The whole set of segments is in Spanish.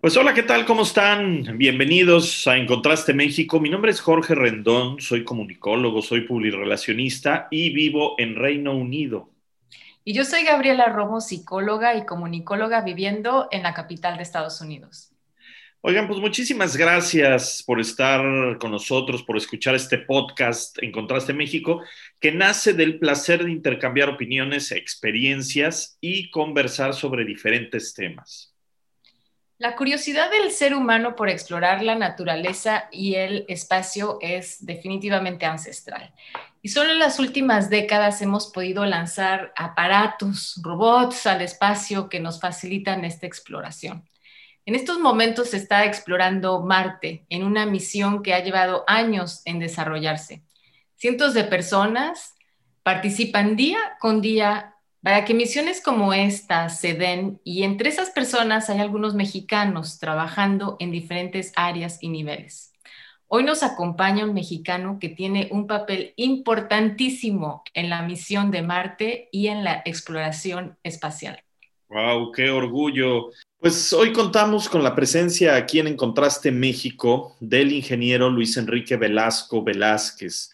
Pues hola, ¿qué tal? ¿Cómo están? Bienvenidos a Encontraste México. Mi nombre es Jorge Rendón, soy comunicólogo, soy publirelacionista y vivo en Reino Unido. Y yo soy Gabriela Romo, psicóloga y comunicóloga viviendo en la capital de Estados Unidos. Oigan, pues muchísimas gracias por estar con nosotros, por escuchar este podcast Encontraste México, que nace del placer de intercambiar opiniones, experiencias y conversar sobre diferentes temas. La curiosidad del ser humano por explorar la naturaleza y el espacio es definitivamente ancestral. Y solo en las últimas décadas hemos podido lanzar aparatos, robots al espacio que nos facilitan esta exploración. En estos momentos se está explorando Marte en una misión que ha llevado años en desarrollarse. Cientos de personas participan día con día para que misiones como esta se den y entre esas personas hay algunos mexicanos trabajando en diferentes áreas y niveles. Hoy nos acompaña un mexicano que tiene un papel importantísimo en la misión de Marte y en la exploración espacial. ¡Wow! ¡Qué orgullo! Pues hoy contamos con la presencia aquí en Encontraste México del ingeniero Luis Enrique Velasco Velázquez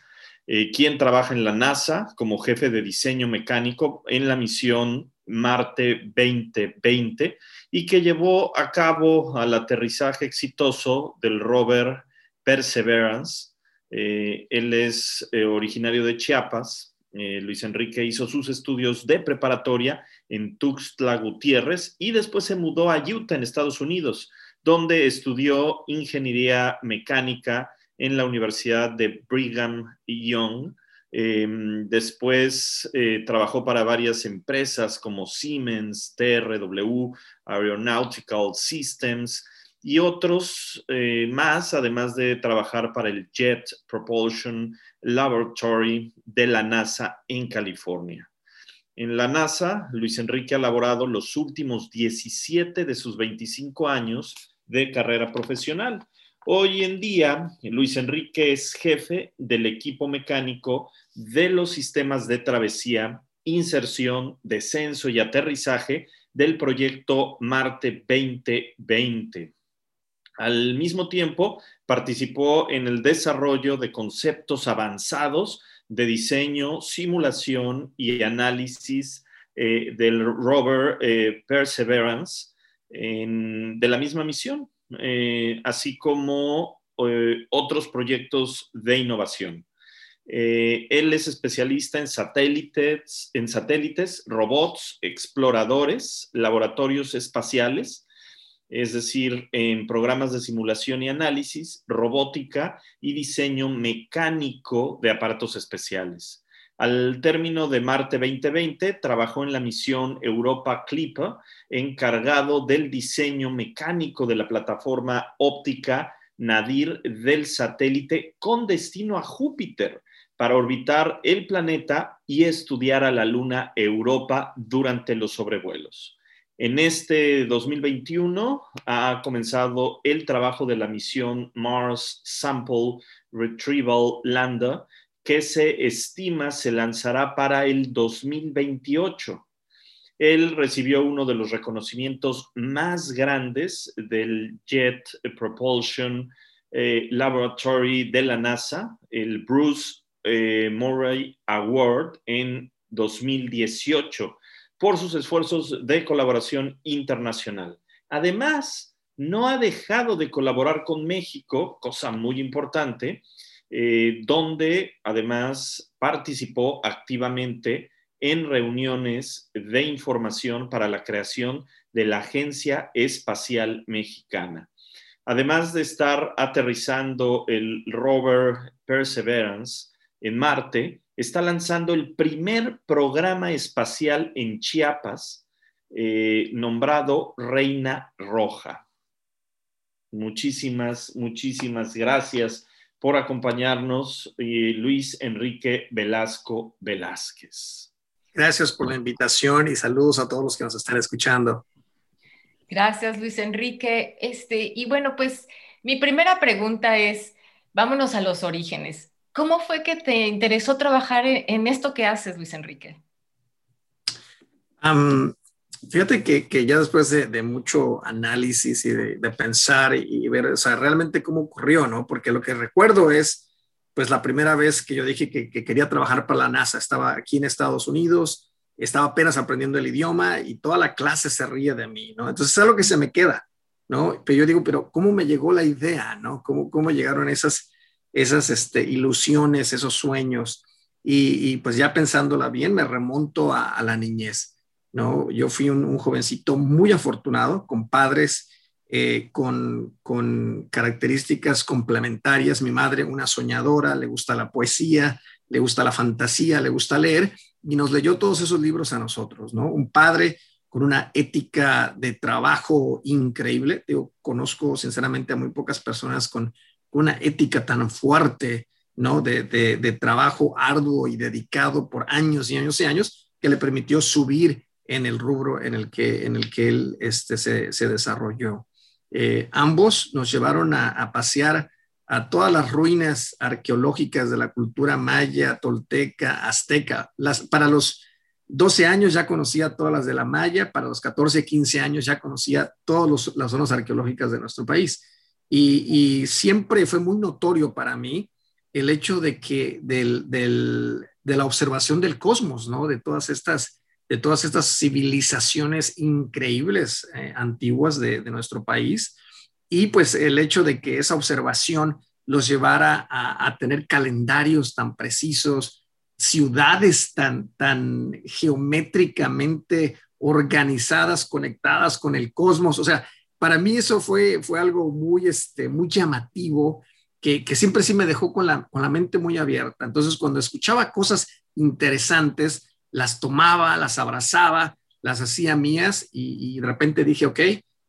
eh, quien trabaja en la NASA como jefe de diseño mecánico en la misión Marte 2020 y que llevó a cabo al aterrizaje exitoso del rover Perseverance. Eh, él es eh, originario de Chiapas. Luis Enrique hizo sus estudios de preparatoria en Tuxtla Gutiérrez y después se mudó a Utah, en Estados Unidos, donde estudió ingeniería mecánica en la Universidad de Brigham Young. Em, después eh, trabajó para varias empresas como Siemens, TRW, Aeronautical Systems y otros eh, más, además de trabajar para el Jet Propulsion Laboratory de la NASA en California. En la NASA, Luis Enrique ha laborado los últimos 17 de sus 25 años de carrera profesional Hoy en día, Luis Enrique es jefe del equipo mecánico de los sistemas de travesía, inserción, descenso y aterrizaje del proyecto Marte 2020. Al mismo tiempo, participó en el desarrollo de conceptos avanzados de diseño, simulación y análisis eh, del rover eh, Perseverance de la misma misión. Eh, así como eh, otros proyectos de innovación. Eh, él es especialista en satélites, en satélites, robots, exploradores, laboratorios espaciales, es decir, en programas de simulación y análisis, robótica y diseño mecánico de aparatos especiales. Al término de Marte 2020, trabajó en la misión Europa Clipper, encargado del diseño mecánico de la plataforma óptica Nadir del satélite con destino a Júpiter para orbitar el planeta y estudiar a la luna Europa durante los sobrevuelos. En este 2021 ha comenzado el trabajo de la misión Mars Sample Retrieval Lander, que se estima se lanzará para el 2028. Él recibió uno de los reconocimientos más grandes del Jet Propulsion eh, Laboratory de la NASA, el Bruce eh, Murray Award en 2018, por sus esfuerzos de colaboración internacional. Además, no ha dejado de colaborar con México, cosa muy importante, eh, donde además participó activamente en reuniones de información para la creación de la Agencia Espacial Mexicana. Además de estar aterrizando el rover Perseverance en Marte, está lanzando el primer programa espacial en Chiapas eh, nombrado Reina Roja. Muchísimas, muchísimas gracias por acompañarnos, Luis Enrique Velasco Velázquez. Gracias por la invitación y saludos a todos los que nos están escuchando. Gracias, Luis Enrique. Este, y bueno, pues mi primera pregunta es, vámonos a los orígenes. ¿Cómo fue que te interesó trabajar en, esto que haces, Luis Enrique? Fíjate que, ya después de, mucho análisis y de, pensar y, ver, o sea, realmente cómo ocurrió, ¿no? Porque lo que recuerdo es, pues, la primera vez que yo dije que, que quería trabajar para la NASA. Estaba aquí en Estados Unidos, estaba apenas aprendiendo el idioma y toda la clase se ríe de mí, ¿no? Entonces es algo que se me queda, ¿no? Pero yo digo, pero ¿cómo me llegó la idea, ¿no? ¿Cómo, cómo llegaron esas, esas este, ilusiones, esos sueños? Y, pues ya pensándola bien, me remonto a, la niñez, ¿no? Yo fui un, jovencito muy afortunado, con padres eh, con, características complementarias. Mi madre, una soñadora, le gusta la poesía, le gusta la fantasía, le gusta leer, y nos leyó todos esos libros a nosotros, ¿no? Un padre con una ética de trabajo increíble. Yo conozco sinceramente a muy pocas personas con una ética tan fuerte, ¿no? De, de, trabajo arduo y dedicado por años y años y años que le permitió subir en el rubro en el que, en el que él este, se, se desarrolló. Eh, ambos nos llevaron a, a pasear a todas las ruinas arqueológicas de la cultura maya, tolteca, azteca. Las, para los 12 años ya conocía todas las de la maya, para los 14, 15 años ya conocía todas las zonas arqueológicas de nuestro país. Y, siempre fue muy notorio para mí el hecho de que del, de la observación del cosmos, ¿no? De todas estas, de todas estas civilizaciones increíbles eh, antiguas de, nuestro país y pues el hecho de que esa observación los llevara a, tener calendarios tan precisos, ciudades tan, tan geométricamente organizadas, conectadas con el cosmos. O sea, para mí eso fue, fue algo muy, este, muy llamativo, que, siempre sí me dejó con la, con la mente muy abierta. Entonces, cuando escuchaba cosas interesantes, las tomaba, las abrazaba, las hacía mías y, de repente dije, ok,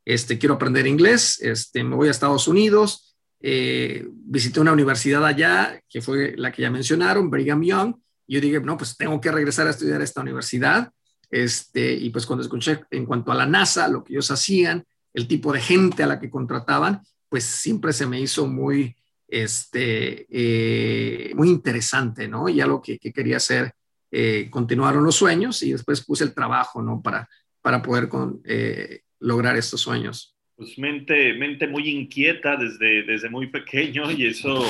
este, quiero aprender inglés, este, me voy a Estados Unidos, eh, visité una universidad allá, que fue la que ya mencionaron, Brigham Young, y yo dije, no, pues tengo que regresar a estudiar a esta universidad, este, y pues cuando escuché en cuanto a la NASA, lo que ellos hacían, el tipo de gente a la que contrataban, pues siempre se me hizo muy, este, eh, muy interesante, ¿no? Y algo que quería hacer, eh, continuaron los sueños y después puse el trabajo, ¿no? Para, para poder con, lograr estos sueños? Pues mente, mente muy inquieta desde, desde muy pequeño y eso,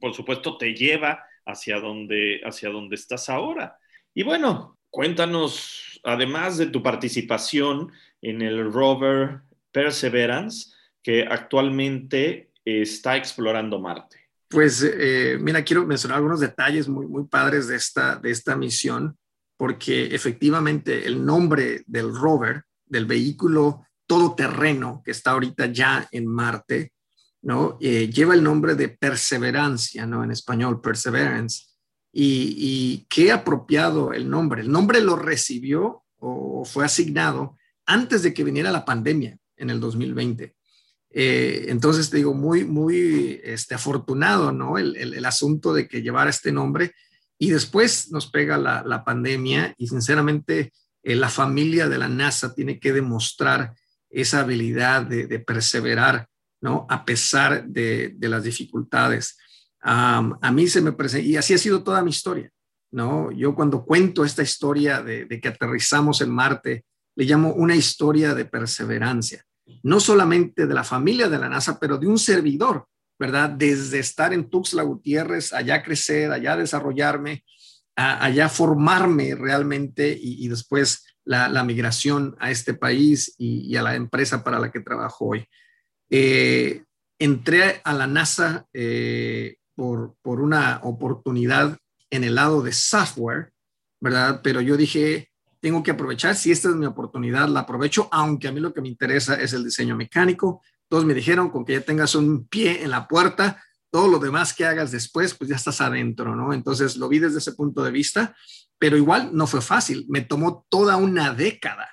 por supuesto, te lleva hacia donde, hacia donde estás ahora. Y bueno, cuéntanos, además de tu participación en el rover Perseverance, que actualmente está explorando Marte. Pues eh, mira, quiero mencionar algunos detalles muy, padres de esta, de esta misión, porque efectivamente el nombre del rover del vehículo todoterreno que está ahorita ya en Marte, ¿no? Eh, lleva el nombre de perseverancia, ¿no? En español, perseverance. Y, y, qué apropiado el nombre. El nombre lo recibió o fue asignado antes de que viniera la pandemia en el 2020. Eh, entonces, te digo, muy, muy este, afortunado, ¿no? El, asunto de que llevara este nombre. Y después nos pega la, la pandemia y sinceramente eh, la familia de la NASA tiene que demostrar esa habilidad de, perseverar, ¿no? A pesar de, las dificultades. a mí se me presenta, y así ha sido toda mi historia, ¿no? Yo cuando cuento esta historia de, que aterrizamos en Marte, le llamo una historia de perseverancia, no solamente de la familia de la NASA, pero de un servidor, ¿verdad? Desde estar en Tuxtla Gutiérrez, allá crecer, allá desarrollarme, allá formarme realmente y, después la, migración a este país y, a la empresa para la que trabajo hoy. Eh, entré a la NASA eh, por, por una oportunidad en el lado de software, ¿verdad? Pero yo dije, tengo que aprovechar, si esta es mi oportunidad, la aprovecho, aunque a mí lo que me interesa es el diseño mecánico. Todos me dijeron, con que ya tengas un pie en la puerta, todo lo demás que hagas después, pues ya estás adentro, ¿no? Entonces lo vi desde ese punto de vista, pero igual no fue fácil, me tomó toda una década.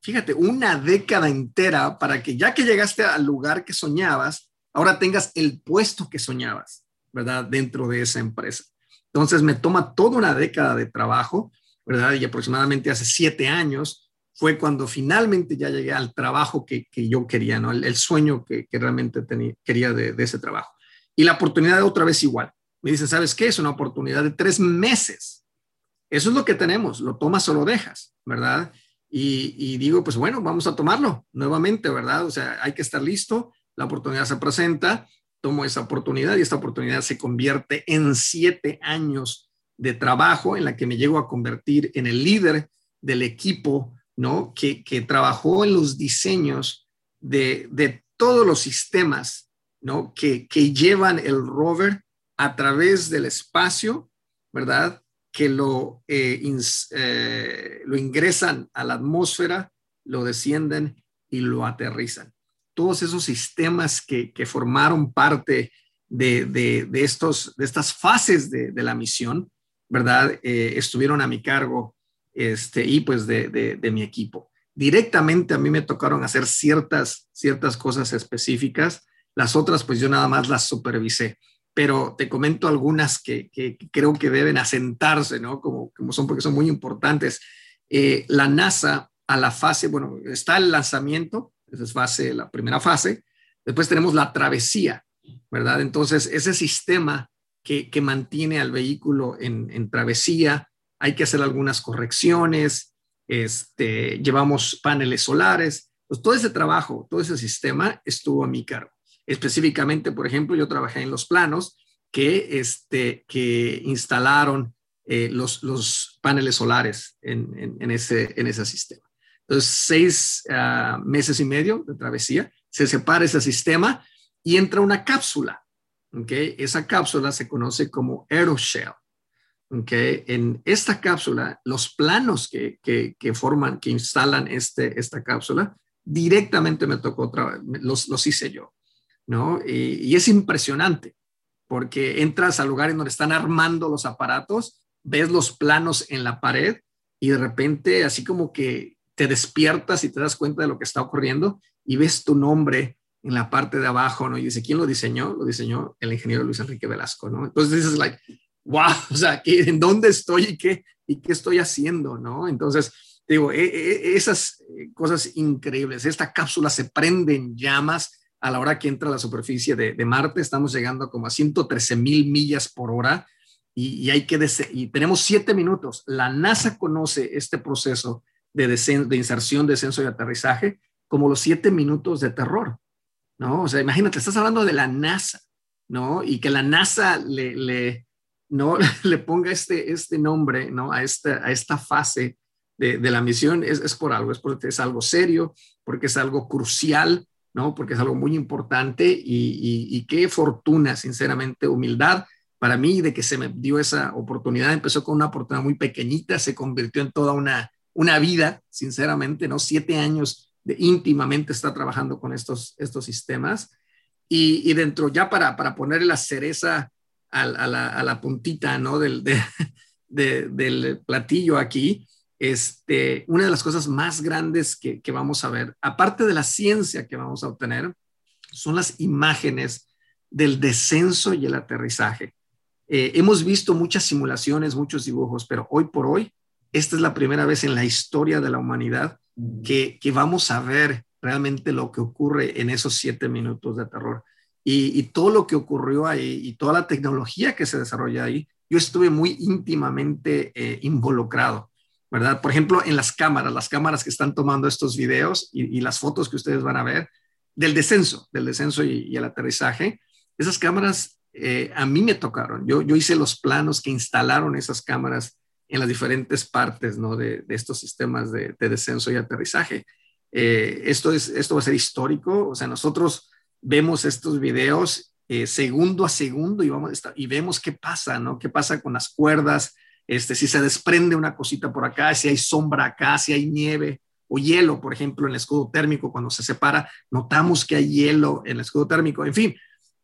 fíjate, una década entera para que ya que llegaste al lugar que soñabas, ahora tengas el puesto que soñabas, ¿verdad? Dentro de esa empresa. Entonces me toma toda una década de trabajo, ¿verdad? Y aproximadamente hace siete años fue cuando finalmente ya llegué al trabajo que, yo quería, ¿no? El, sueño que, realmente tenía, quería de, ese trabajo. Y la oportunidad otra vez igual. Me dicen, ¿sabes qué? Es una oportunidad de tres meses. Eso es lo que tenemos, lo tomas o lo dejas, ¿verdad? Y, y, digo, pues bueno, vamos a tomarlo nuevamente, ¿verdad? O sea, hay que estar listo, la oportunidad se presenta, tomo esa oportunidad y esta oportunidad se convierte en siete años de trabajo en la que me llego a convertir en el líder del equipo, ¿no? Que, que trabajó en los diseños de, de todos los sistemas, ¿no? Que, que llevan el rover a través del espacio, ¿verdad? Que lo, eh, eh, lo ingresan a la atmósfera, lo descienden y lo aterrizan todos esos sistemas que, formaron parte de, estos, de estas fases de, la misión, ¿verdad? Eh, estuvieron a mi cargo este, y pues de, mi equipo. Directamente a mí me tocaron hacer ciertas, ciertas cosas específicas, las otras pues yo nada más las supervisé, pero te comento algunas que, creo que deben asentarse, ¿no? Como, como son porque son muy importantes. Eh, la NASA a la fase, bueno, está el lanzamiento, esa es fase, la primera fase. Después tenemos la travesía, ¿verdad? Entonces, ese sistema que, mantiene al vehículo en, travesía, hay que hacer algunas correcciones, este, llevamos paneles solares. Pues todo ese trabajo, todo ese sistema estuvo a mi cargo. Específicamente, por ejemplo, yo trabajé en los planos que, este, instalaron eh, los, paneles solares en, en, ese, en ese sistema. Entonces, seis ah, meses y medio de travesía, se separa ese sistema y entra una cápsula. ¿Okay? Esa cápsula se conoce como aeroshell. ¿okay? En esta cápsula, los planos que, que, forman, que instalan este, esta cápsula, directamente me tocó, los, los hice yo. ¿no? Y, y es impresionante porque entras al lugar en donde están armando los aparatos, ves los planos en la pared y de repente así como que te despiertas y te das cuenta de lo que está ocurriendo y ves tu nombre en la parte de abajo, ¿no? Y dice, ¿quién lo diseñó? Lo diseñó el ingeniero Luis Enrique Velasco, ¿no? Entonces dices, like, wow, o sea, ¿en dónde estoy y qué, y qué estoy haciendo, ¿no? Entonces, digo, e, e, esas eh, cosas increíbles, esta cápsula se prende en llamas a la hora que entra a la superficie de, Marte, estamos llegando como a 113 mil millas por hora y, hay que, y tenemos siete minutos. La NASA conoce este proceso de, de inserción, descenso y aterrizaje, como los siete minutos de terror, ¿no? O sea, imagínate, estás hablando de la NASA, ¿no? Y que la NASA le, le ¿no? le ponga este, este nombre, ¿no? A esta, a esta fase de, de la misión es, es, por algo, es porque es algo serio, porque es algo crucial, ¿no? Porque es algo muy importante y, y, qué fortuna, sinceramente, humildad para mí de que se me dio esa oportunidad. Empezó con una oportunidad muy pequeñita, se convirtió en toda una, una vida, sinceramente, ¿no? Siete años de íntimamente está trabajando con estos, estos sistemas. Y, dentro, ya para, para ponerle la cereza a, la, puntita, ¿no? Del, del platillo aquí, este, una de las cosas más grandes que, vamos a ver, aparte de la ciencia que vamos a obtener, son las imágenes del descenso y el aterrizaje. Eh, hemos visto muchas simulaciones, muchos dibujos, pero hoy por hoy esta es la primera vez en la historia de la humanidad que, vamos a ver realmente lo que ocurre en esos siete minutos de terror. Y, todo lo que ocurrió ahí y toda la tecnología que se desarrolla ahí, yo estuve muy íntimamente eh, involucrado, ¿verdad? Por ejemplo, en las cámaras, las cámaras que están tomando estos videos y, las fotos que ustedes van a ver del descenso, del descenso y, el aterrizaje, esas cámaras eh, a mí me tocaron. Yo, yo hice los planos que instalaron esas cámaras en las diferentes partes ¿no? de, estos sistemas de, descenso y aterrizaje. Eh, esto, es, esto va a ser histórico, o sea, nosotros vemos estos videos eh, segundo a segundo y, vamos, y vemos qué pasa, ¿no? ¿Qué pasa con las cuerdas? Este, si se desprende una cosita por acá, si hay sombra acá, si hay nieve o hielo, por ejemplo, en el escudo térmico, cuando se separa, notamos que hay hielo en el escudo térmico, en fin,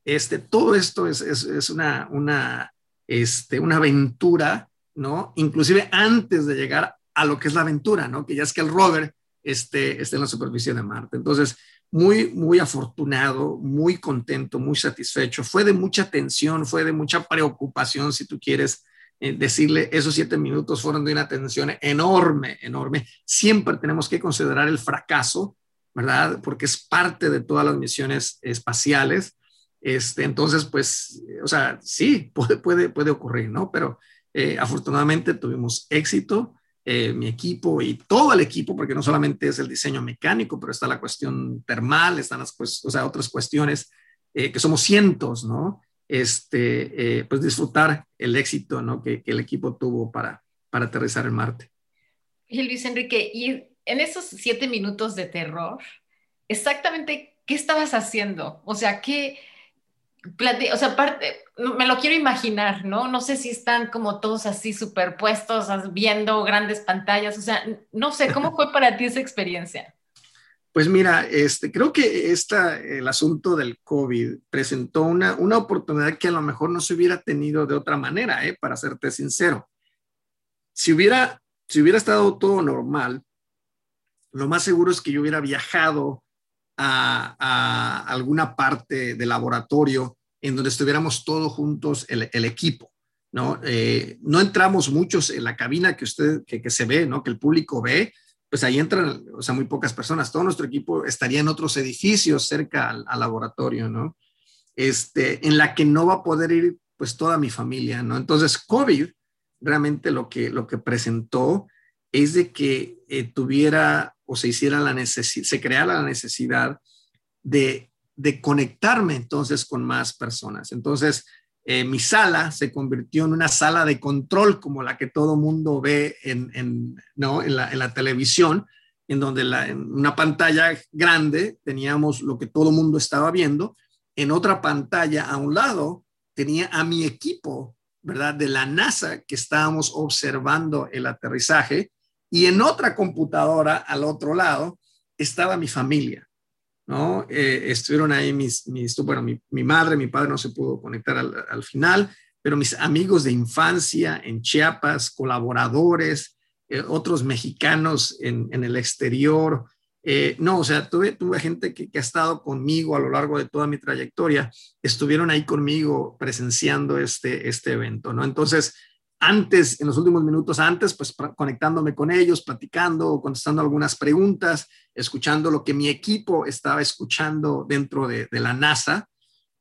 este, todo esto es, es, es una, una, este, una aventura ¿no? Inclusive antes de llegar a lo que es la aventura, ¿no? Que ya es que el rover esté, en la superficie de Marte. Entonces, muy, muy afortunado, muy contento, muy satisfecho. Fue de mucha tensión, fue de mucha preocupación, si tú quieres eh, decirle, esos siete minutos fueron de una tensión enorme, enorme. Siempre tenemos que considerar el fracaso, ¿verdad? Porque es parte de todas las misiones espaciales. Este, entonces, pues, o sea, sí, puede, puede, puede ocurrir, ¿no? Pero eh, afortunadamente tuvimos éxito. Eh, mi equipo y todo el equipo, porque no solamente es el diseño mecánico, pero está la cuestión termal, están las pues, o sea, otras cuestiones, eh, que somos cientos, ¿no? Este, pues disfrutar el éxito, ¿no? Que, que, el equipo tuvo para, para aterrizar en Marte. Y Luis Enrique, y en esos siete minutos de terror, exactamente, ¿qué estabas haciendo? O sea, ¿qué, o sea, aparte, me lo quiero imaginar, ¿no? No sé si están como todos así superpuestos, viendo grandes pantallas, o sea, no sé, ¿cómo fue para ti esa experiencia? Pues mira, este, creo que esta, el asunto del COVID presentó una, una oportunidad que a lo mejor no se hubiera tenido de otra manera, ¿eh? para serte sincero. Si hubiera, si hubiera estado todo normal, lo más seguro es que yo hubiera viajado a, alguna parte del laboratorio en donde estuviéramos todos juntos el, equipo. ¿no? Eh, no entramos muchos en la cabina que usted, que, se ve, ¿no? que el público ve, pues ahí entran, o sea, muy pocas personas. Todo nuestro equipo estaría en otros edificios cerca al, laboratorio, ¿no? Este, en la que no va a poder ir pues toda mi familia, ¿no? Entonces, COVID realmente lo que, lo que presentó es de que eh, tuviera o se hiciera la necesidad, se creara la necesidad de, conectarme entonces con más personas. Entonces, eh, mi sala se convirtió en una sala de control como la que todo mundo ve en, ¿no? en, la, televisión, en donde en una pantalla grande teníamos lo que todo mundo estaba viendo, en otra pantalla a un lado tenía a mi equipo, ¿verdad? De la NASA que estábamos observando el aterrizaje y en otra computadora al otro lado estaba mi familia, ¿no? Eh, estuvieron ahí mis, bueno, mi, madre, mi padre no se pudo conectar al, al, final, pero mis amigos de infancia en Chiapas, colaboradores, eh, otros mexicanos en, en el exterior. Eh, no, o sea, tuve, tuve gente que, que, ha estado conmigo a lo largo de toda mi trayectoria, estuvieron ahí conmigo presenciando este, este evento, ¿no? Entonces, antes, en los últimos minutos antes, pues conectándome con ellos, platicando, contestando algunas preguntas, escuchando lo que mi equipo estaba escuchando dentro de, la NASA,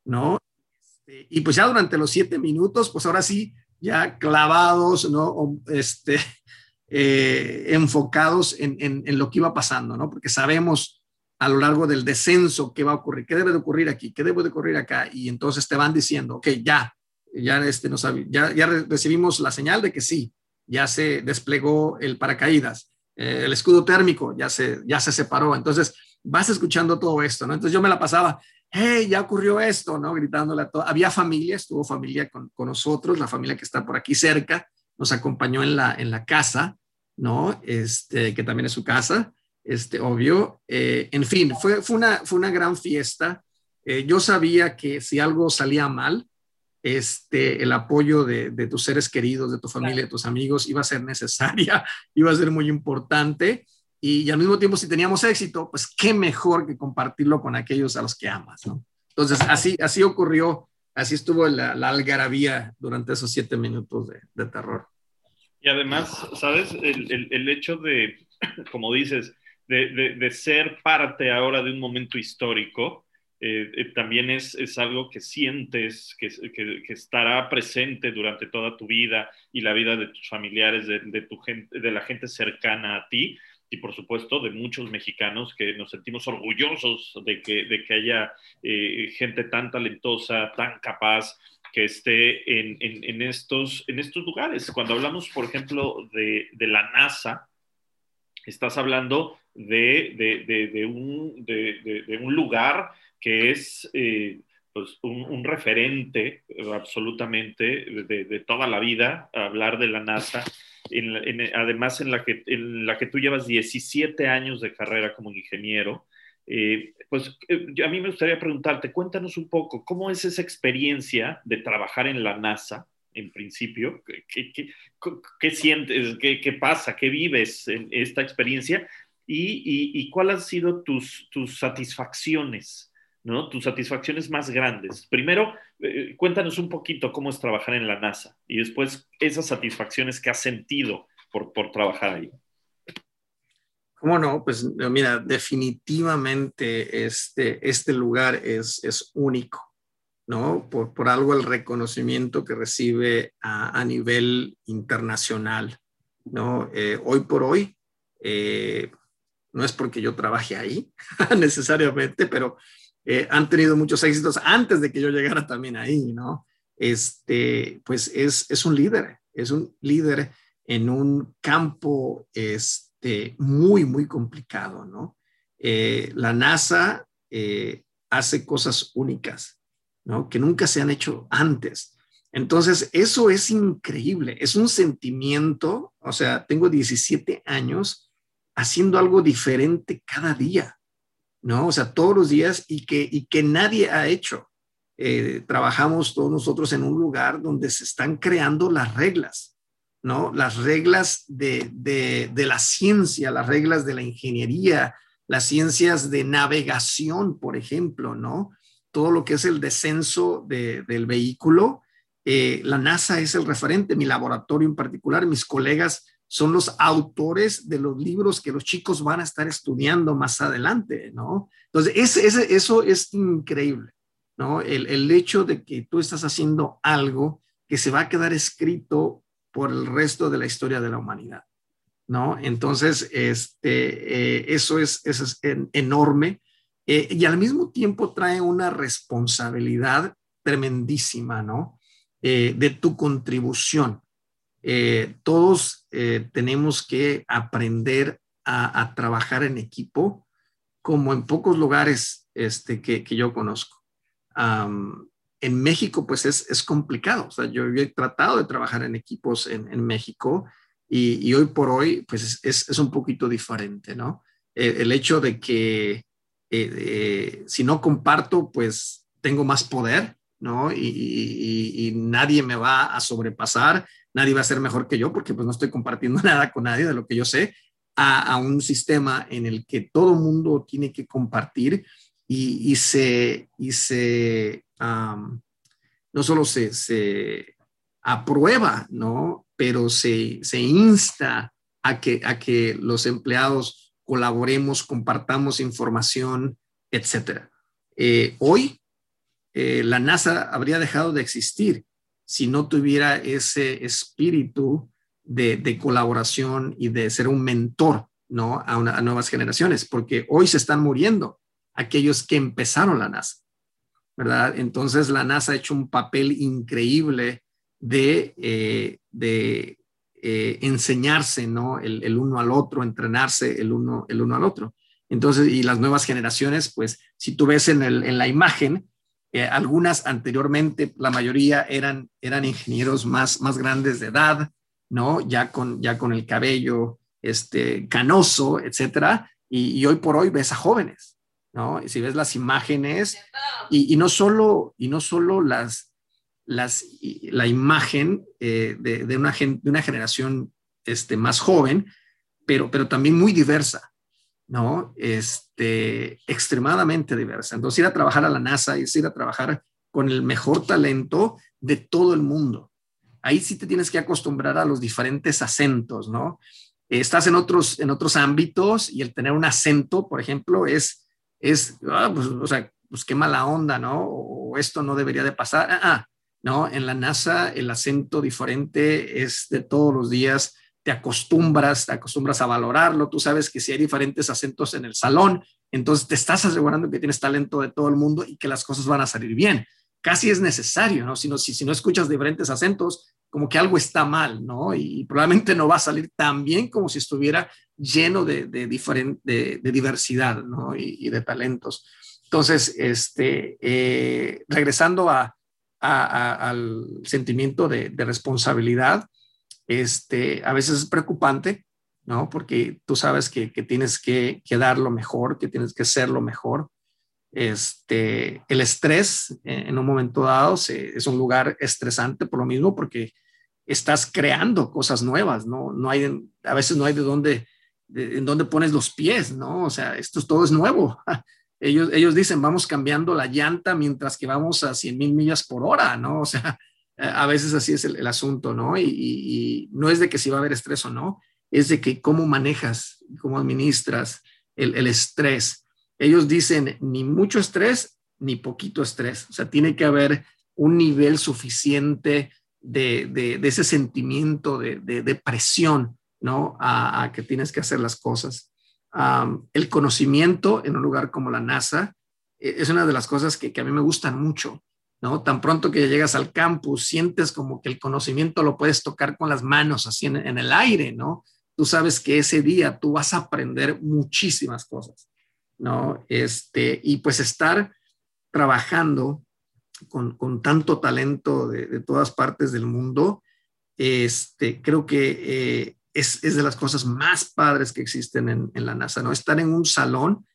¿no? Este, y pues ya durante los siete minutos, pues ahora sí, ya clavados, ¿no? Este, eh, enfocados en, en, lo que iba pasando, ¿no? Porque sabemos a lo largo del descenso qué va a ocurrir, qué debe de ocurrir aquí, qué debe de ocurrir acá, y entonces te van diciendo, ok, ya, ya, este, nos, ya, ya recibimos la señal de que sí, ya se desplegó el paracaídas, eh, el escudo térmico ya se, ya se separó. Entonces, vas escuchando todo esto, ¿no? Entonces yo me la pasaba, hey, ya ocurrió esto, ¿no? Gritándole a todo. Había familia, estuvo familia con, con, nosotros, la familia que está por aquí cerca, nos acompañó en la, en la casa, ¿no? Este, que también es su casa, este, obvio. Eh, en fin, fue, fue, una, fue una gran fiesta. Eh, yo sabía que si algo salía mal, este, el apoyo de, tus seres queridos, de tu familia, de tus amigos, iba a ser necesaria, iba a ser muy importante. Y, al mismo tiempo, si teníamos éxito, pues qué mejor que compartirlo con aquellos a los que amas, ¿no? Entonces, así, así ocurrió, así estuvo la, algarabía durante esos siete minutos de, terror. Y además, ¿sabes? El, el, hecho de, como dices, de, de, ser parte ahora de un momento histórico, eh, eh, también es, es, algo que sientes, que, que, estará presente durante toda tu vida y la vida de tus familiares, de, de, tu gente, de la gente cercana a ti y por supuesto de muchos mexicanos que nos sentimos orgullosos de que, de que haya eh, gente tan talentosa, tan capaz, que esté en, en, en, estos, en estos lugares. Cuando hablamos, por ejemplo, de, de la NASA, estás hablando de, de, de un, un lugar que es eh, pues un, referente absolutamente de, toda la vida, hablar de la NASA, además en la, que, en la que tú llevas 17 años de carrera como ingeniero. Eh, pues eh, a mí me gustaría preguntarte, cuéntanos un poco, ¿cómo es esa experiencia de trabajar en la NASA? en principio, ¿qué, qué, qué sientes? ¿Qué, ¿Qué, pasa? ¿Qué vives en esta experiencia? y, cuáles han sido tus, tus satisfacciones, ¿no? Tus satisfacciones más grandes. Primero, eh, cuéntanos un poquito cómo es trabajar en la NASA y después esas satisfacciones que has sentido por, por trabajar ahí. ¿Cómo no? Pues mira, definitivamente este, este lugar es, es único, ¿no? Por, por algo el reconocimiento que recibe a, a nivel internacional, ¿no? Eh, hoy por hoy, eh, no es porque yo trabaje ahí necesariamente, pero eh, han tenido muchos éxitos antes de que yo llegara también ahí, ¿no? Este, pues es, es un líder, es un líder en un campo, este, muy, muy complicado, ¿no? Eh, la NASA eh, hace cosas únicas, ¿no? Que nunca se han hecho antes. Entonces, eso es increíble, es un sentimiento, o sea, tengo 17 años haciendo algo diferente cada día, ¿no? O sea, todos los días y que, y que nadie ha hecho. Eh, trabajamos todos nosotros en un lugar donde se están creando las reglas, ¿no? Las reglas de, la ciencia, las reglas de la ingeniería, las ciencias de navegación, por ejemplo, ¿no? Todo lo que es el descenso del vehículo, eh, la NASA es el referente, mi laboratorio en particular, mis colegas son los autores de los libros que los chicos van a estar estudiando más adelante, ¿no? Entonces, eso es increíble, ¿no? El, el hecho de que tú estás haciendo algo que se va a quedar escrito por el resto de la historia de la humanidad, ¿no? Entonces, este, eh, eso es, es enorme eh, y al mismo tiempo trae una responsabilidad tremendísima, ¿no? Eh, de tu contribución. Todos tenemos que aprender a, trabajar en equipo como en pocos lugares este, que, que yo conozco en México pues es, complicado. O sea, yo, he tratado de trabajar en equipos en, México y, hoy por hoy pues es, un poquito diferente, ¿no? El, hecho de que eh, si no comparto pues tengo más poder, ¿no? Y, nadie me va a sobrepasar, nadie va a ser mejor que yo porque pues no estoy compartiendo nada con nadie de lo que yo sé, a, un sistema en el que todo mundo tiene que compartir y, se, y se no solo se, aprueba, ¿no? Pero se, insta a que, a que los empleados colaboremos, compartamos información, etcétera. Eh, hoy, eh, la NASA habría dejado de existir si no tuviera ese espíritu de, colaboración y de ser un mentor, ¿no? A, nuevas generaciones, porque hoy se están muriendo aquellos que empezaron la NASA. ¿verdad? Entonces la NASA ha hecho un papel increíble de, eh, de eh, enseñarse, ¿no? El, uno al otro, entrenarse el uno, el uno al otro. Entonces, y las nuevas generaciones, pues, si tú ves en, el, en la imagen, eh, algunas anteriormente, la mayoría eran, eran ingenieros más, más grandes de edad, ¿no? Ya con, ya con el cabello este, canoso, etcétera. Y, y hoy por hoy ves a jóvenes, ¿no? Si ves las imágenes y, no solo, y no solo las, las, la imagen eh, de, una, de una generación este, más joven, pero, pero también muy diversa, ¿no? Este, extremadamente diversa. Entonces, ir a trabajar a la NASA es ir a trabajar con el mejor talento de todo el mundo. Ahí sí te tienes que acostumbrar a los diferentes acentos, ¿no? Estás en otros, en otros ámbitos y el tener un acento, por ejemplo, es, es, ah, pues, o sea, pues qué mala onda, ¿no? O esto no debería de pasar. Ah, ah, no, en la NASA el acento diferente es de todos los días, te acostumbras, te acostumbras a valorarlo, tú sabes que si hay diferentes acentos en el salón, entonces te estás asegurando que tienes talento de todo el mundo y que las cosas van a salir bien. Casi es necesario, ¿no? Si no, si, no escuchas diferentes acentos, como que algo está mal, ¿no? Y, probablemente no va a salir tan bien como si estuviera lleno de, de, de, diversidad, ¿no? Y, de talentos. Entonces, este, eh, regresando a, al sentimiento de, responsabilidad, este, a veces es preocupante, ¿no? Porque tú sabes que, tienes que, que, dar lo mejor, que tienes que ser lo mejor. Este, el estrés en un momento dado es un lugar estresante por lo mismo, porque estás creando cosas nuevas, ¿no? No hay, a veces no hay de dónde, en dónde pones los pies, ¿no? O sea, esto todo es nuevo. Ellos, ellos dicen, vamos cambiando la llanta mientras que vamos a 100 mil millas por hora, ¿no? O sea, a veces así es el, asunto, ¿no? Y, no es de que si va a haber estrés o no, es de que cómo manejas, cómo administras el, el estrés. Ellos dicen, ni mucho estrés, ni poquito estrés. O sea, tiene que haber un nivel suficiente de, ese sentimiento de, de presión, ¿no? A, que tienes que hacer las cosas. el conocimiento en un lugar como la NASA e, es una de las cosas que, a mí me gustan mucho, ¿no? Tan pronto que llegas al campus, sientes como que el conocimiento lo puedes tocar con las manos, así en, el aire, ¿no? Tú sabes que ese día tú vas a aprender muchísimas cosas, ¿no? Este, y pues estar trabajando con, con tanto talento de, de, todas partes del mundo, este, creo que eh, es, es, de las cosas más padres que existen en, en, la NASA, ¿no? Estar en un salón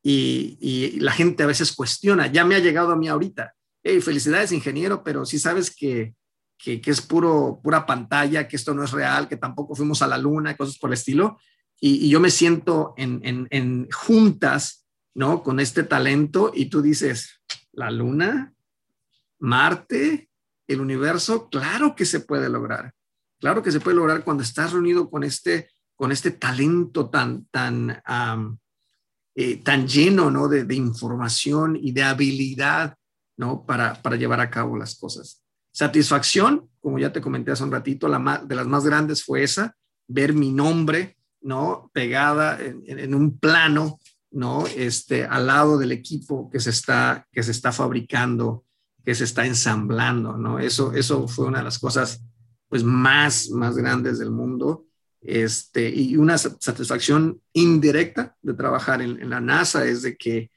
y, y, la gente a veces cuestiona, ya me ha llegado a mí ahorita, hey, felicidades ingeniero, pero si sabes que, que, es puro, pura pantalla, que esto no es real, que tampoco fuimos a la luna, cosas por el estilo, y, y yo me siento en, en, en juntas, ¿no? Con este talento y tú dices, la luna, Marte, el universo, claro que se puede lograr. Claro que se puede lograr cuando estás reunido con este, con este talento tan, tan, eh, tan lleno ¿no? de, de, información y de habilidad ¿no? para, llevar a cabo las cosas. Satisfacción, como ya te comenté hace un ratito, la de las más grandes fue esa, ver mi nombre ¿no? pegada en, un plano ¿no? Este, al lado del equipo que se está, que se está fabricando, que se está ensamblando, ¿no? Eso, eso fue una de las cosas, pues, más, más grandes del mundo. Este, y una satisfacción indirecta de trabajar en, la NASA es de que,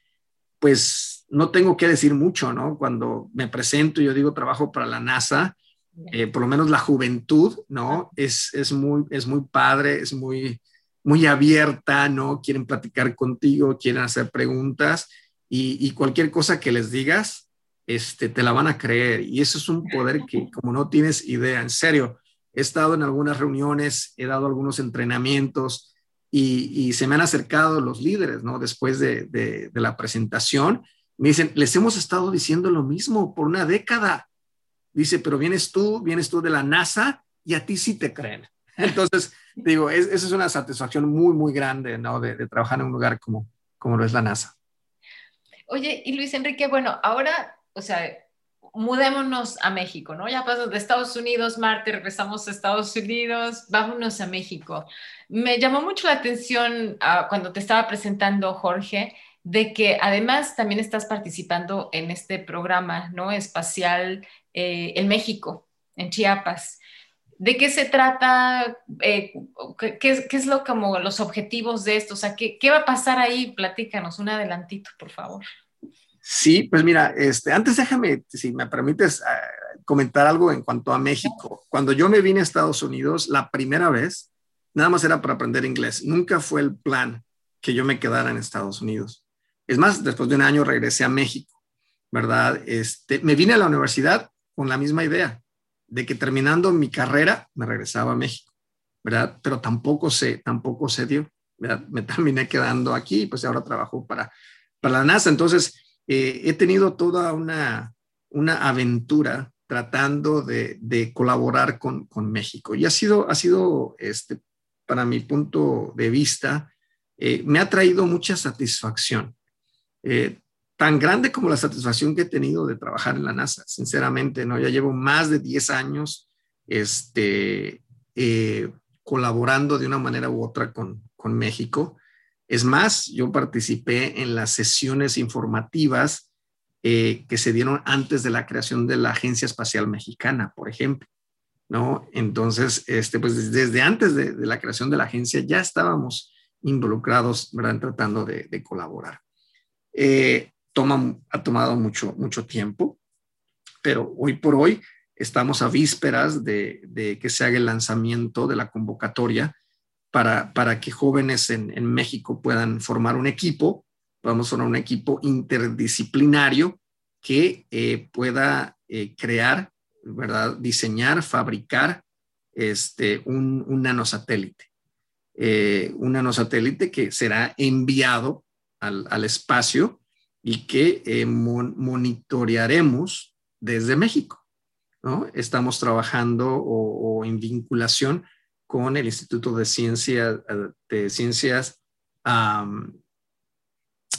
pues, no tengo que decir mucho, ¿no? Cuando me presento y yo digo trabajo para la NASA, eh, por lo menos la juventud, ¿no? Es, es, muy, es muy padre, es muy, muy abierta, ¿no? Quieren platicar contigo, quieren hacer preguntas y, cualquier cosa que les digas, este, te la van a creer. Y eso es un poder que como no tienes idea, en serio. He estado en algunas reuniones, he dado algunos entrenamientos y, se me han acercado los líderes, ¿no? Después de, de, de la presentación, me dicen, les hemos estado diciendo lo mismo por una década. Dice, pero vienes tú, vienes tú de la NASA y a ti sí te creen. Entonces, digo, esa es una satisfacción muy, muy grande, ¿no? De, trabajar en un lugar como, como lo es la NASA. Oye, y Luis Enrique, bueno, ahora, o sea, mudémonos a México, ¿no? Ya pasamos de Estados Unidos, Marte, regresamos a Estados Unidos, vámonos a México. Me llamó mucho la atención uh, cuando te estaba presentando, Jorge, de que además también estás participando en este programa, ¿no? Espacial eh, en México, en Chiapas. ¿De qué se trata? Eh, ¿qué, ¿qué, es lo como los objetivos de esto? O sea, ¿qué, ¿qué, va a pasar ahí? Platícanos un adelantito, por favor. Sí, pues mira, este, antes déjame, si me permites, uh, comentar algo en cuanto a México. Cuando yo me vine a Estados Unidos la primera vez, nada más era para aprender inglés. Nunca fue el plan que yo me quedara en Estados Unidos. Es más, después de un año regresé a México, ¿verdad? Este, me vine a la universidad con la misma idea de que terminando mi carrera me regresaba a México, ¿verdad? Pero tampoco se, tampoco se dio, ¿verdad? Me terminé quedando aquí y pues ahora trabajo para, para la NASA. Entonces, eh, he tenido toda una, una aventura tratando de, de colaborar con, con, México y ha sido, ha sido este, para mi punto de vista, eh, me ha traído mucha satisfacción. Eh, tan grande como la satisfacción que he tenido de trabajar en la NASA, sinceramente, ¿no? Ya llevo más de 10 años este, eh, colaborando de una manera u otra con, con México. Es más, yo participé en las sesiones informativas eh, que se dieron antes de la creación de la Agencia Espacial Mexicana, por ejemplo. ¿no? Entonces, este, pues desde antes de, de la creación de la agencia ya estábamos involucrados, ¿verdad? Tratando de, de colaborar. Eh, toma, ha tomado mucho, mucho tiempo, pero hoy por hoy estamos a vísperas de, que se haga el lanzamiento de la convocatoria para, para que jóvenes en, México puedan formar un equipo, podamos formar un equipo interdisciplinario que eh, pueda eh, crear, ¿verdad? Diseñar, fabricar este, un, nanosatélite. un nanosatélite que será enviado al, al espacio y que eh, monitorearemos desde México. ¿no? Estamos trabajando o, en vinculación con el Instituto de, Ciencia, de Ciencias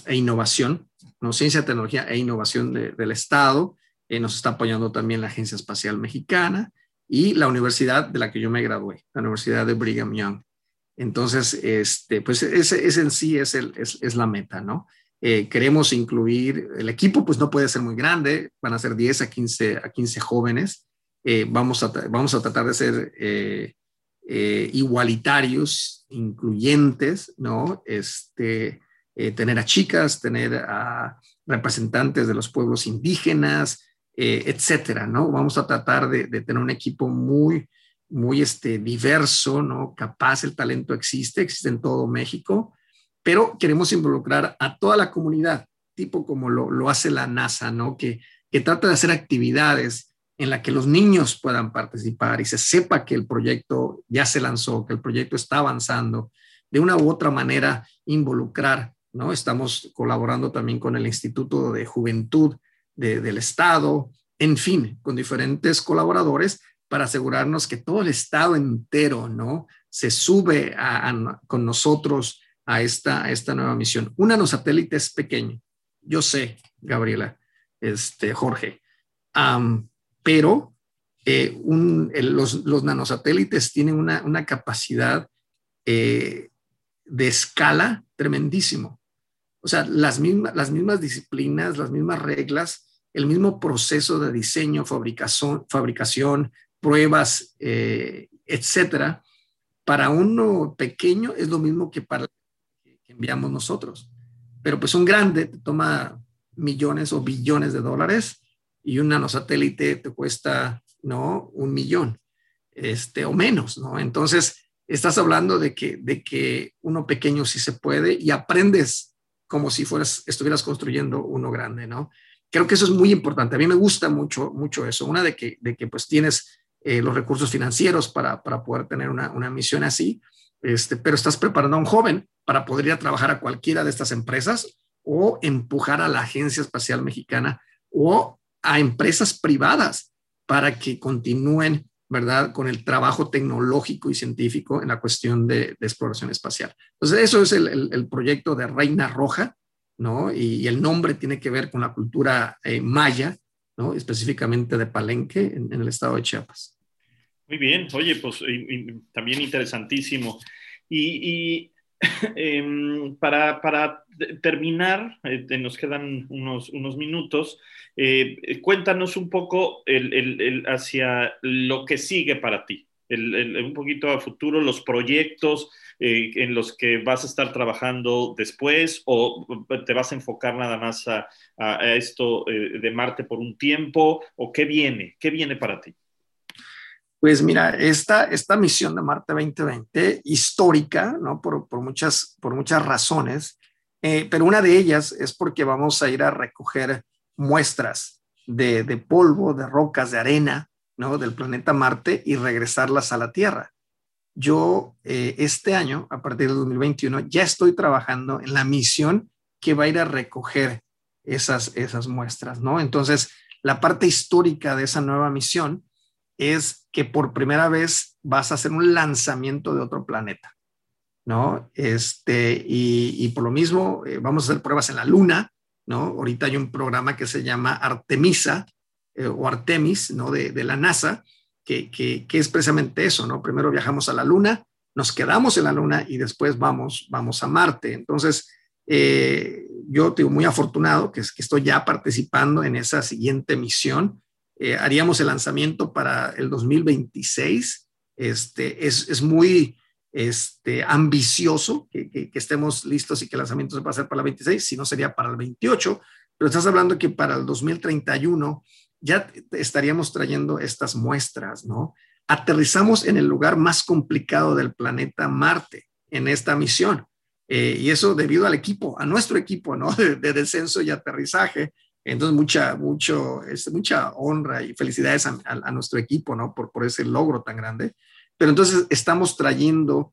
e Innovación, ¿no? Ciencia, Tecnología e Innovación del Estado. Eh, nos está apoyando también la Agencia Espacial Mexicana y la universidad de la que yo me gradué, la Universidad de Brigham Young. Entonces, este, pues ese, ese en sí es, el, es, es la meta, ¿no? Eh, queremos incluir, el equipo pues no puede ser muy grande, van a ser 10 a 15, a 15 jóvenes. Eh, vamos, a, vamos a tratar de ser eh, igualitarios, incluyentes, ¿no? Este, tener a chicas, tener a representantes de los pueblos indígenas, etcétera, ¿no? Vamos a tratar de, de, tener un equipo muy, muy este, diverso, ¿no? Capaz, el talento existe, existe en todo México pero queremos involucrar a toda la comunidad, tipo como lo, hace la NASA, ¿no? Que, que trata de hacer actividades en la que los niños puedan participar y se sepa que el proyecto ya se lanzó, que el proyecto está avanzando, de una u otra manera involucrar, ¿no? Estamos colaborando también con el Instituto de Juventud del Estado, en fin, con diferentes colaboradores para asegurarnos que todo el Estado entero, ¿no? Se sube con nosotros a esta, nueva misión. Un nanosatélite es pequeño, yo sé, Gabriela, este, Jorge, pero eh, los, nanosatélites tienen una, capacidad eh, de escala tremendísimo. O sea, las mismas, disciplinas, las mismas reglas, el mismo proceso de diseño, fabricación pruebas, eh, etcétera, para uno pequeño es lo mismo que para enviamos nosotros. Pero pues un grande te toma millones o billones de dólares y un nanosatélite te cuesta, ¿no? Un millón, este, o menos, ¿no? Entonces, estás hablando de que, de que uno pequeño sí se puede y aprendes como si fueras, estuvieras construyendo uno grande, ¿no? Creo que eso es muy importante. A mí me gusta mucho, mucho eso. Una de que, de que pues tienes eh, los recursos financieros para, para poder tener una, una misión así, este, pero estás preparando a un joven para poder ir a trabajar a cualquiera de estas empresas o empujar a la Agencia Espacial Mexicana o a empresas privadas para que continúen, ¿verdad?, con el trabajo tecnológico y científico en la cuestión de, exploración espacial. Entonces, eso es el, proyecto de Reina Roja, ¿no? Y, el nombre tiene que ver con la cultura eh, maya, ¿no? Específicamente de Palenque, en, el estado de Chiapas. Muy bien, oye, pues también interesantísimo. y Em, para, para, terminar, eh, nos quedan unos, unos minutos, eh, cuéntanos un poco el, el, hacia lo que sigue para ti, un poquito a futuro, los proyectos eh, en los que vas a estar trabajando después o te vas a enfocar nada más a, a esto de Marte por un tiempo o qué viene, qué viene para ti. Pues mira, esta, esta misión de Marte 2020, histórica, ¿no? Por, por muchas, por muchas razones, eh, pero una de ellas es porque vamos a ir a recoger muestras de, de, polvo, de rocas, de arena, ¿no? Del planeta Marte y regresarlas a la Tierra. Yo eh, este año, a partir del 2021, ya estoy trabajando en la misión que va a ir a recoger esas, esas muestras, ¿no? Entonces, la parte histórica de esa nueva misión es que por primera vez vas a hacer un lanzamiento de otro planeta, ¿no? Este, y, por lo mismo eh, vamos a hacer pruebas en la Luna, ¿no? Ahorita hay un programa que se llama Artemisa eh, o Artemis, ¿no? De, la NASA, que, que, es precisamente eso, ¿no? Primero viajamos a la Luna, nos quedamos en la Luna y después vamos, vamos a Marte. Entonces, eh, yo estoy muy afortunado que, que estoy ya participando en esa siguiente misión eh, haríamos el lanzamiento para el 2026. Este, es, es muy este, ambicioso que, que, estemos listos y que el lanzamiento se va a hacer para el 26, si no sería para el 28, pero estás hablando que para el 2031 ya estaríamos trayendo estas muestras, ¿no? Aterrizamos en el lugar más complicado del planeta Marte en esta misión. Eh, y eso debido al equipo, a nuestro equipo, ¿no? de descenso y aterrizaje, entonces, mucha, mucho, es, mucha honra y felicidades a, nuestro equipo, ¿no? Por, por ese logro tan grande. Pero entonces estamos trayendo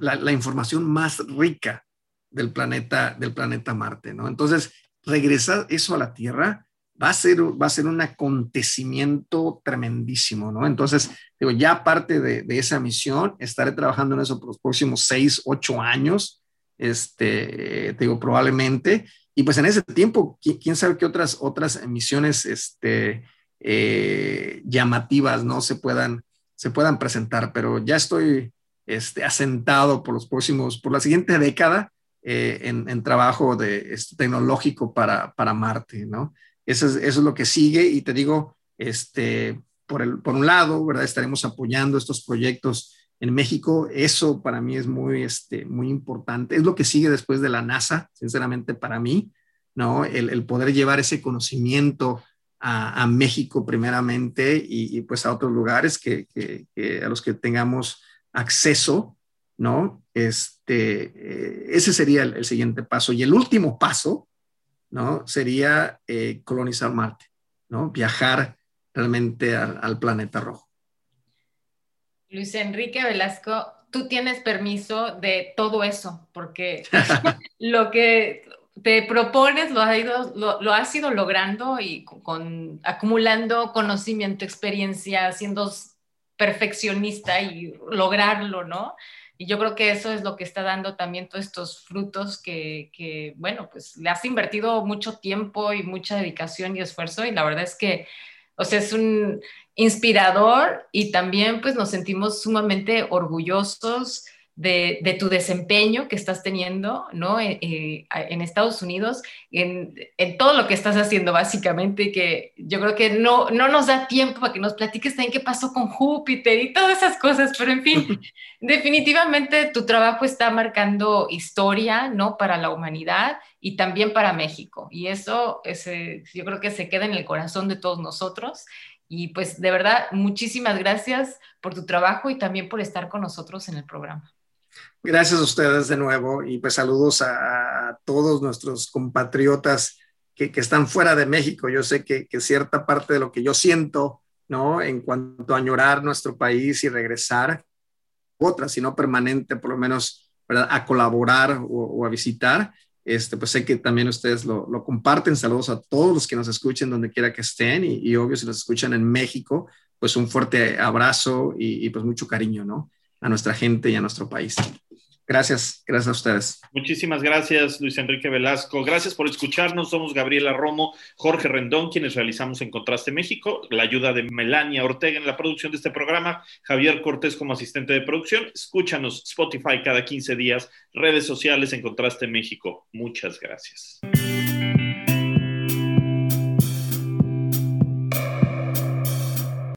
la, información más rica del planeta, del planeta Marte, ¿no? Entonces, regresar eso a la Tierra va a ser, va a ser un acontecimiento tremendísimo, ¿no? Entonces, digo, ya aparte de, de esa misión, estaré trabajando en eso por los próximos seis, ocho años, este, digo, probablemente, y pues en ese tiempo, quién sabe qué otras, otras misiones este, eh, llamativas no se puedan, se puedan presentar, pero ya estoy este, asentado por los próximos, por la siguiente década eh, en, trabajo de, este, tecnológico para, para Marte, ¿no? Eso es, eso es lo que sigue y te digo, este, por, el, por un lado, ¿verdad? Estaremos apoyando estos proyectos en México. Eso para mí es muy, este, muy importante. Es lo que sigue después de la NASA, sinceramente, para mí, ¿no? El, poder llevar ese conocimiento a, México primeramente y, pues a otros lugares que, a los que tengamos acceso, ¿no? Este, ese sería el, siguiente paso. Y el último paso, ¿no? Sería eh, colonizar Marte, ¿no? Viajar realmente al planeta rojo. Luis Enrique Velasco, tú tienes permiso de todo eso, porque lo que te propones lo, has ido, lo, has ido logrando y con, acumulando conocimiento, experiencia, siendo perfeccionista y lograrlo, ¿no? Y yo creo que eso es lo que está dando también todos estos frutos que, que, bueno, pues le has invertido mucho tiempo y mucha dedicación y esfuerzo y la verdad es que, o sea, es un, inspirador y también pues nos sentimos sumamente orgullosos de, tu desempeño que estás teniendo, ¿no? Eh, eh, en Estados Unidos, en, en, todo lo que estás haciendo básicamente, que yo creo que no, no nos da tiempo para que nos platiques también qué pasó con Júpiter y todas esas cosas, pero en fin, definitivamente tu trabajo está marcando historia, ¿no? Para la humanidad y también para México. Y eso ese, yo creo que se queda en el corazón de todos nosotros y pues de verdad, muchísimas gracias por tu trabajo y también por estar con nosotros en el programa. Gracias a ustedes de nuevo y pues saludos a, todos nuestros compatriotas que, están fuera de México. Yo sé que, cierta parte de lo que yo siento, ¿no? En cuanto a añorar nuestro país y regresar, otra, sino permanente, por lo menos, a colaborar o a visitar, este, pues sé que también ustedes lo, comparten. Saludos a todos los que nos escuchen donde quiera que estén y, obvio si nos escuchan en México, pues un fuerte abrazo y, y, pues mucho cariño, ¿no? A nuestra gente y a nuestro país. Gracias, gracias a ustedes. Muchísimas gracias, Luis Enrique Velasco. Gracias por escucharnos. Somos Gabriela Romo, Jorge Rendón, quienes realizamos en Contraste México, la ayuda de Melania Ortega en la producción de este programa, Javier Cortés como asistente de producción. Escúchanos Spotify cada 15 días, redes sociales en Contraste México. Muchas gracias.